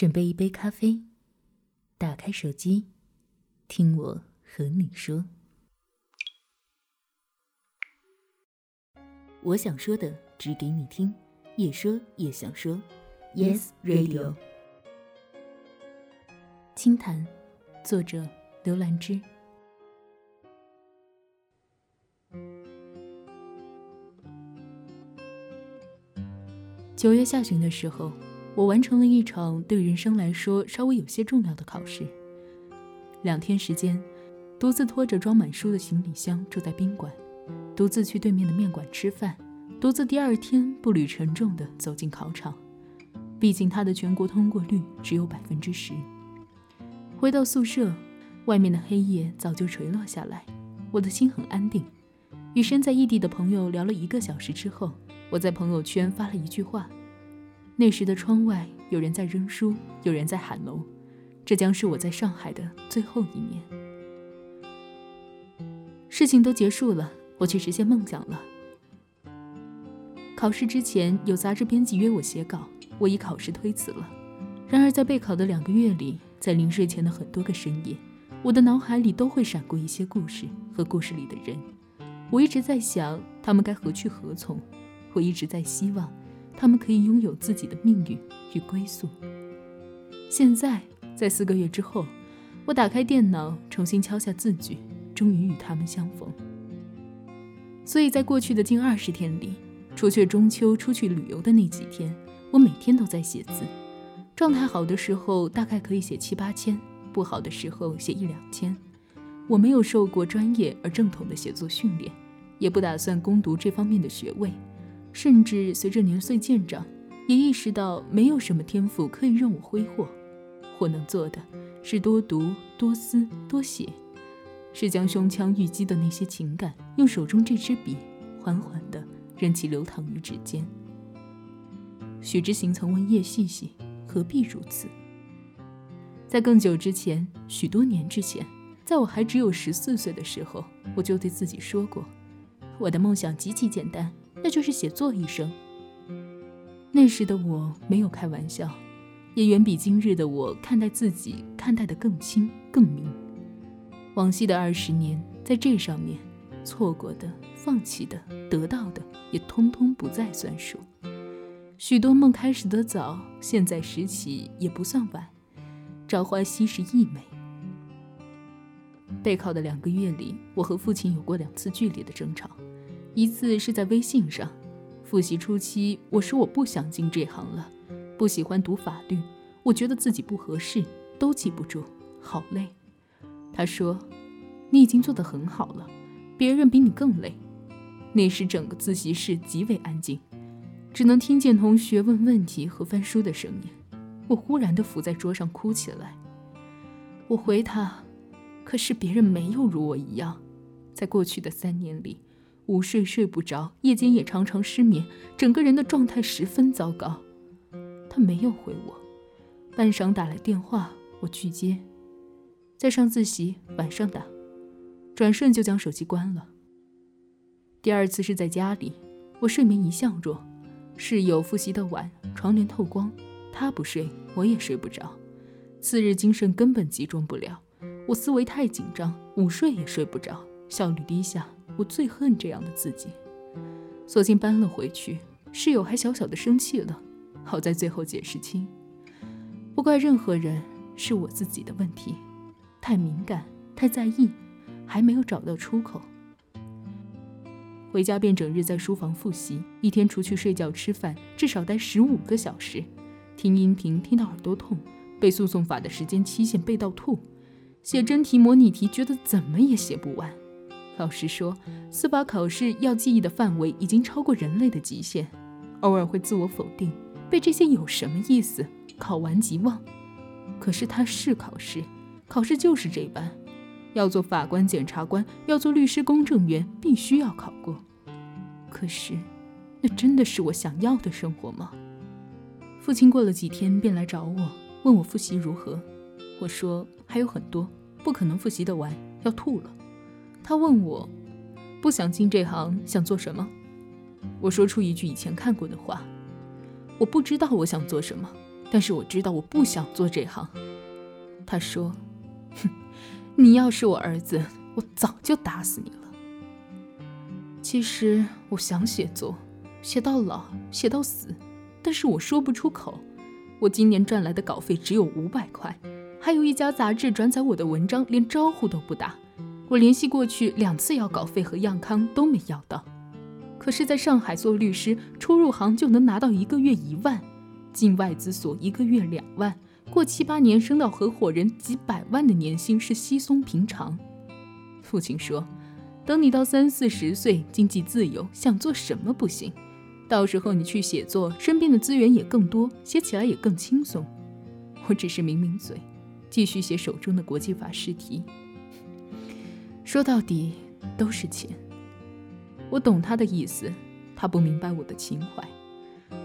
准备一杯咖啡，打开手机，听我和你说。我想说的，只给你听。也说也想说，Yes Radio。清谈，作者刘兰芝。九月下旬的时候。我完成了一场对人生来说稍微有些重要的考试。两天时间，独自拖着装满书的行李箱住在宾馆，独自去对面的面馆吃饭，独自第二天步履沉重地走进考场。毕竟他的全国通过率只有百分之十。回到宿舍，外面的黑夜早就垂落下来，我的心很安定。与身在异地的朋友聊了一个小时之后，我在朋友圈发了一句话。那时的窗外，有人在扔书，有人在喊楼。这将是我在上海的最后一年。事情都结束了，我去实现梦想了。考试之前，有杂志编辑约我写稿，我以考试推辞了。然而，在备考的两个月里，在临睡前的很多个深夜，我的脑海里都会闪过一些故事和故事里的人。我一直在想，他们该何去何从？我一直在希望。他们可以拥有自己的命运与归宿。现在，在四个月之后，我打开电脑，重新敲下字句，终于与他们相逢。所以在过去的近二十天里，除却中秋出去旅游的那几天，我每天都在写字。状态好的时候，大概可以写七八千；不好的时候，写一两千。我没有受过专业而正统的写作训练，也不打算攻读这方面的学位。甚至随着年岁渐长，也意识到没有什么天赋可以让我挥霍。我能做的是多读、多思、多写，是将胸腔郁积的那些情感，用手中这支笔，缓缓地任其流淌于指尖。许之行曾问叶细细：“何必如此？”在更久之前，许多年之前，在我还只有十四岁的时候，我就对自己说过：“我的梦想极其简单。”那就是写作一生。那时的我没有开玩笑，也远比今日的我看待自己看待的更轻更明。往昔的二十年，在这上面，错过的、放弃的、得到的，也通通不再算数。许多梦开始的早，现在拾起也不算晚。朝花夕拾亦美。备考的两个月里，我和父亲有过两次剧烈的争吵。一次是在微信上，复习初期，我说我不想进这行了，不喜欢读法律，我觉得自己不合适，都记不住，好累。他说：“你已经做得很好了，别人比你更累。”那时整个自习室极为安静，只能听见同学问问题和翻书的声音。我忽然的伏在桌上哭起来。我回他：“可是别人没有如我一样，在过去的三年里。”午睡睡不着，夜间也常常失眠，整个人的状态十分糟糕。他没有回我，半晌打来电话，我去接。在上自习，晚上打，转瞬就将手机关了。第二次是在家里，我睡眠一向弱，室友复习的晚，床帘透光，他不睡，我也睡不着。次日精神根本集中不了，我思维太紧张，午睡也睡不着，效率低下。我最恨这样的自己，索性搬了回去。室友还小小的生气了，好在最后解释清，不怪任何人，是我自己的问题，太敏感，太在意，还没有找到出口。回家便整日在书房复习，一天除去睡觉吃饭，至少待十五个小时，听音频听到耳朵痛，背诉讼法的时间期限背到吐，写真题模拟题觉得怎么也写不完。老师说，司法考试要记忆的范围已经超过人类的极限，偶尔会自我否定，背这些有什么意思？考完即忘。可是它是考试，考试就是这般，要做法官、检察官，要做律师、公证员，必须要考过。可是，那真的是我想要的生活吗？父亲过了几天便来找我，问我复习如何。我说还有很多，不可能复习得完，要吐了。他问我，不想进这行，想做什么？我说出一句以前看过的话：我不知道我想做什么，但是我知道我不想做这行。他说：“哼，你要是我儿子，我早就打死你了。”其实我想写作，写到老，写到死，但是我说不出口。我今年赚来的稿费只有五百块，还有一家杂志转载我的文章，连招呼都不打。我联系过去两次要稿费和样刊都没要到。可是，在上海做律师，初入行就能拿到一个月一万，进外资所一个月两万，过七八年升到合伙人几百万的年薪是稀松平常。父亲说：“等你到三四十岁，经济自由，想做什么不行？到时候你去写作，身边的资源也更多，写起来也更轻松。”我只是抿抿嘴，继续写手中的国际法试题。说到底，都是钱。我懂他的意思，他不明白我的情怀。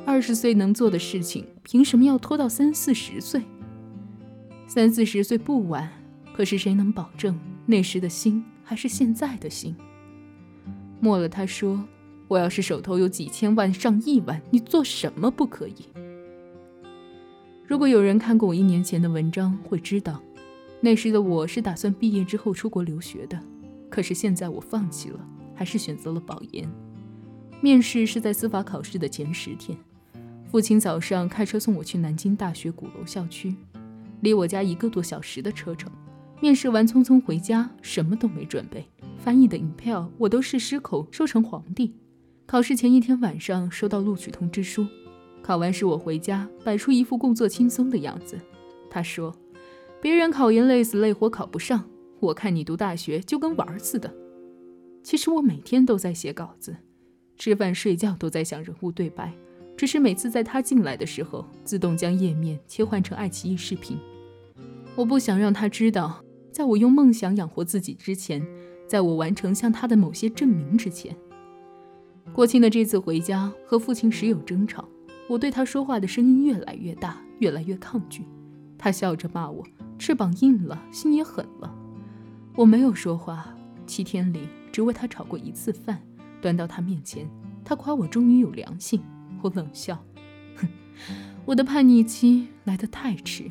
二十岁能做的事情，凭什么要拖到三四十岁？三四十岁不晚，可是谁能保证那时的心还是现在的心？末了，他说：“我要是手头有几千万、上亿万，你做什么不可以？”如果有人看过我一年前的文章，会知道，那时的我是打算毕业之后出国留学的，可是现在我放弃了。还是选择了保研。面试是在司法考试的前十天，父亲早上开车送我去南京大学鼓楼校区，离我家一个多小时的车程。面试完匆匆回家，什么都没准备，翻译的影票我都是失口说成皇帝。考试前一天晚上收到录取通知书，考完试我回家，摆出一副工作轻松的样子。他说：“别人考研累死累活考不上，我看你读大学就跟玩似的。”其实我每天都在写稿子，吃饭睡觉都在想人物对白，只是每次在他进来的时候，自动将页面切换成爱奇艺视频。我不想让他知道，在我用梦想养活自己之前，在我完成向他的某些证明之前。国庆的这次回家和父亲时有争吵，我对他说话的声音越来越大，越来越抗拒。他笑着骂我翅膀硬了，心也狠了。我没有说话，七天里。只为他炒过一次饭，端到他面前，他夸我终于有良心。我冷笑，哼，我的叛逆期来得太迟，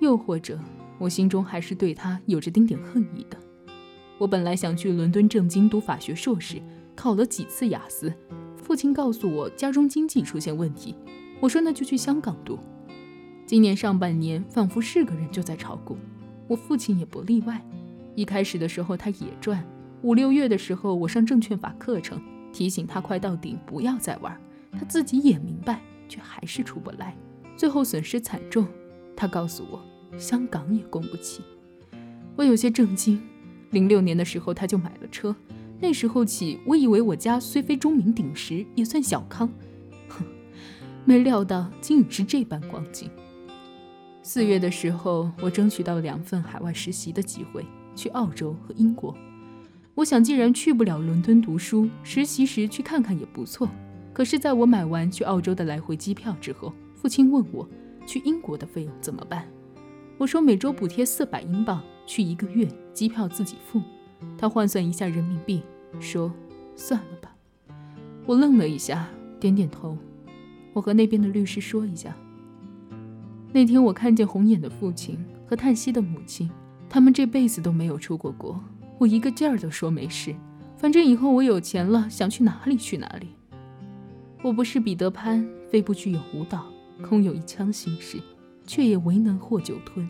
又或者我心中还是对他有着丁点恨意的。我本来想去伦敦政经读法学硕士，考了几次雅思，父亲告诉我家中经济出现问题，我说那就去香港读。今年上半年仿佛是个人就在炒股，我父亲也不例外。一开始的时候他也赚。五六月的时候，我上证券法课程，提醒他快到顶，不要再玩。他自己也明白，却还是出不来，最后损失惨重。他告诉我，香港也供不起。我有些震惊。零六年的时候，他就买了车，那时候起，我以为我家虽非钟鸣鼎食，也算小康。哼，没料到竟已是这般光景。四月的时候，我争取到两份海外实习的机会，去澳洲和英国。我想，既然去不了伦敦读书，实习时去看看也不错。可是，在我买完去澳洲的来回机票之后，父亲问我去英国的费用怎么办。我说每周补贴四百英镑，去一个月，机票自己付。他换算一下人民币，说算了吧。我愣了一下，点点头。我和那边的律师说一下。那天我看见红眼的父亲和叹息的母亲，他们这辈子都没有出过国。我一个劲儿地说没事，反正以后我有钱了，想去哪里去哪里。我不是彼得潘，飞不具有舞蹈，空有一腔心事，却也唯能获酒吞。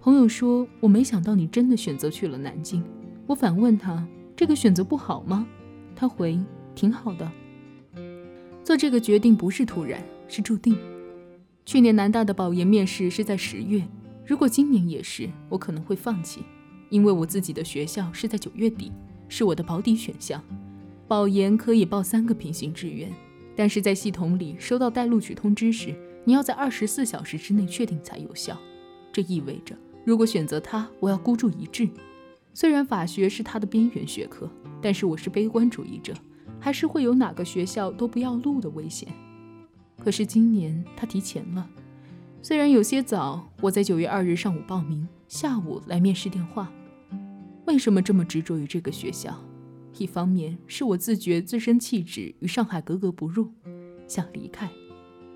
朋友说，我没想到你真的选择去了南京。我反问他，这个选择不好吗？他回，挺好的。做这个决定不是突然，是注定。去年南大的保研面试是在十月，如果今年也是，我可能会放弃。因为我自己的学校是在九月底，是我的保底选项。保研可以报三个平行志愿，但是在系统里收到待录取通知时，你要在二十四小时之内确定才有效。这意味着，如果选择它，我要孤注一掷。虽然法学是它的边缘学科，但是我是悲观主义者，还是会有哪个学校都不要录的危险。可是今年它提前了，虽然有些早，我在九月二日上午报名，下午来面试电话。为什么这么执着于这个学校？一方面是我自觉自身气质与上海格格不入，想离开；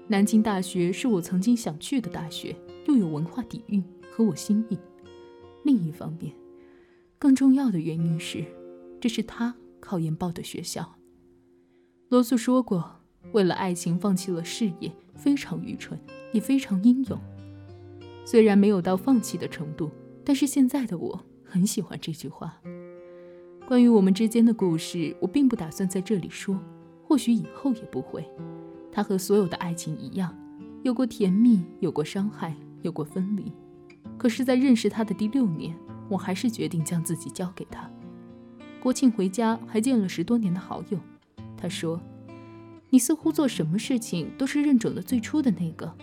南京大学是我曾经想去的大学，又有文化底蕴和我心意。另一方面，更重要的原因是，这是他考研报的学校。罗素说过，为了爱情放弃了事业，非常愚蠢，也非常英勇。虽然没有到放弃的程度，但是现在的我很喜欢这句话。关于我们之间的故事，我并不打算在这里说，或许以后也不会。它和所有的爱情一样，有过甜蜜，有过伤害，有过分离。可是，在认识他的第六年，我还是决定将自己交给他。国庆回家，还见了十多年的好友。他说：“你似乎做什么事情都是认准了最初的那个。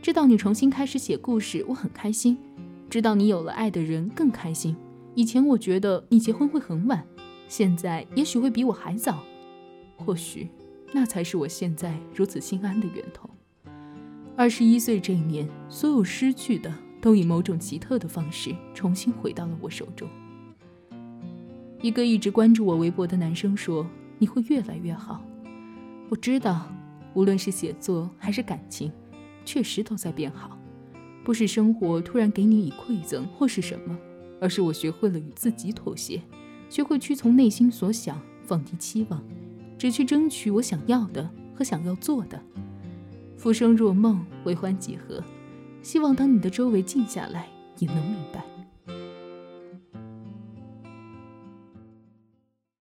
知道你重新开始写故事，我很开心；知道你有了爱的人，更开心。”以前我觉得你结婚会很晚，现在也许会比我还早。或许，那才是我现在如此心安的源头。二十一岁这一年，所有失去的都以某种奇特的方式重新回到了我手中。一个一直关注我微博的男生说：“你会越来越好。”我知道，无论是写作还是感情，确实都在变好。不是生活突然给你以馈赠，或是什么。而是我学会了与自己妥协，学会屈从内心所想，放低期望，只去争取我想要的和想要做的。浮生若梦，为欢几何？希望当你的周围静下来，你能明白。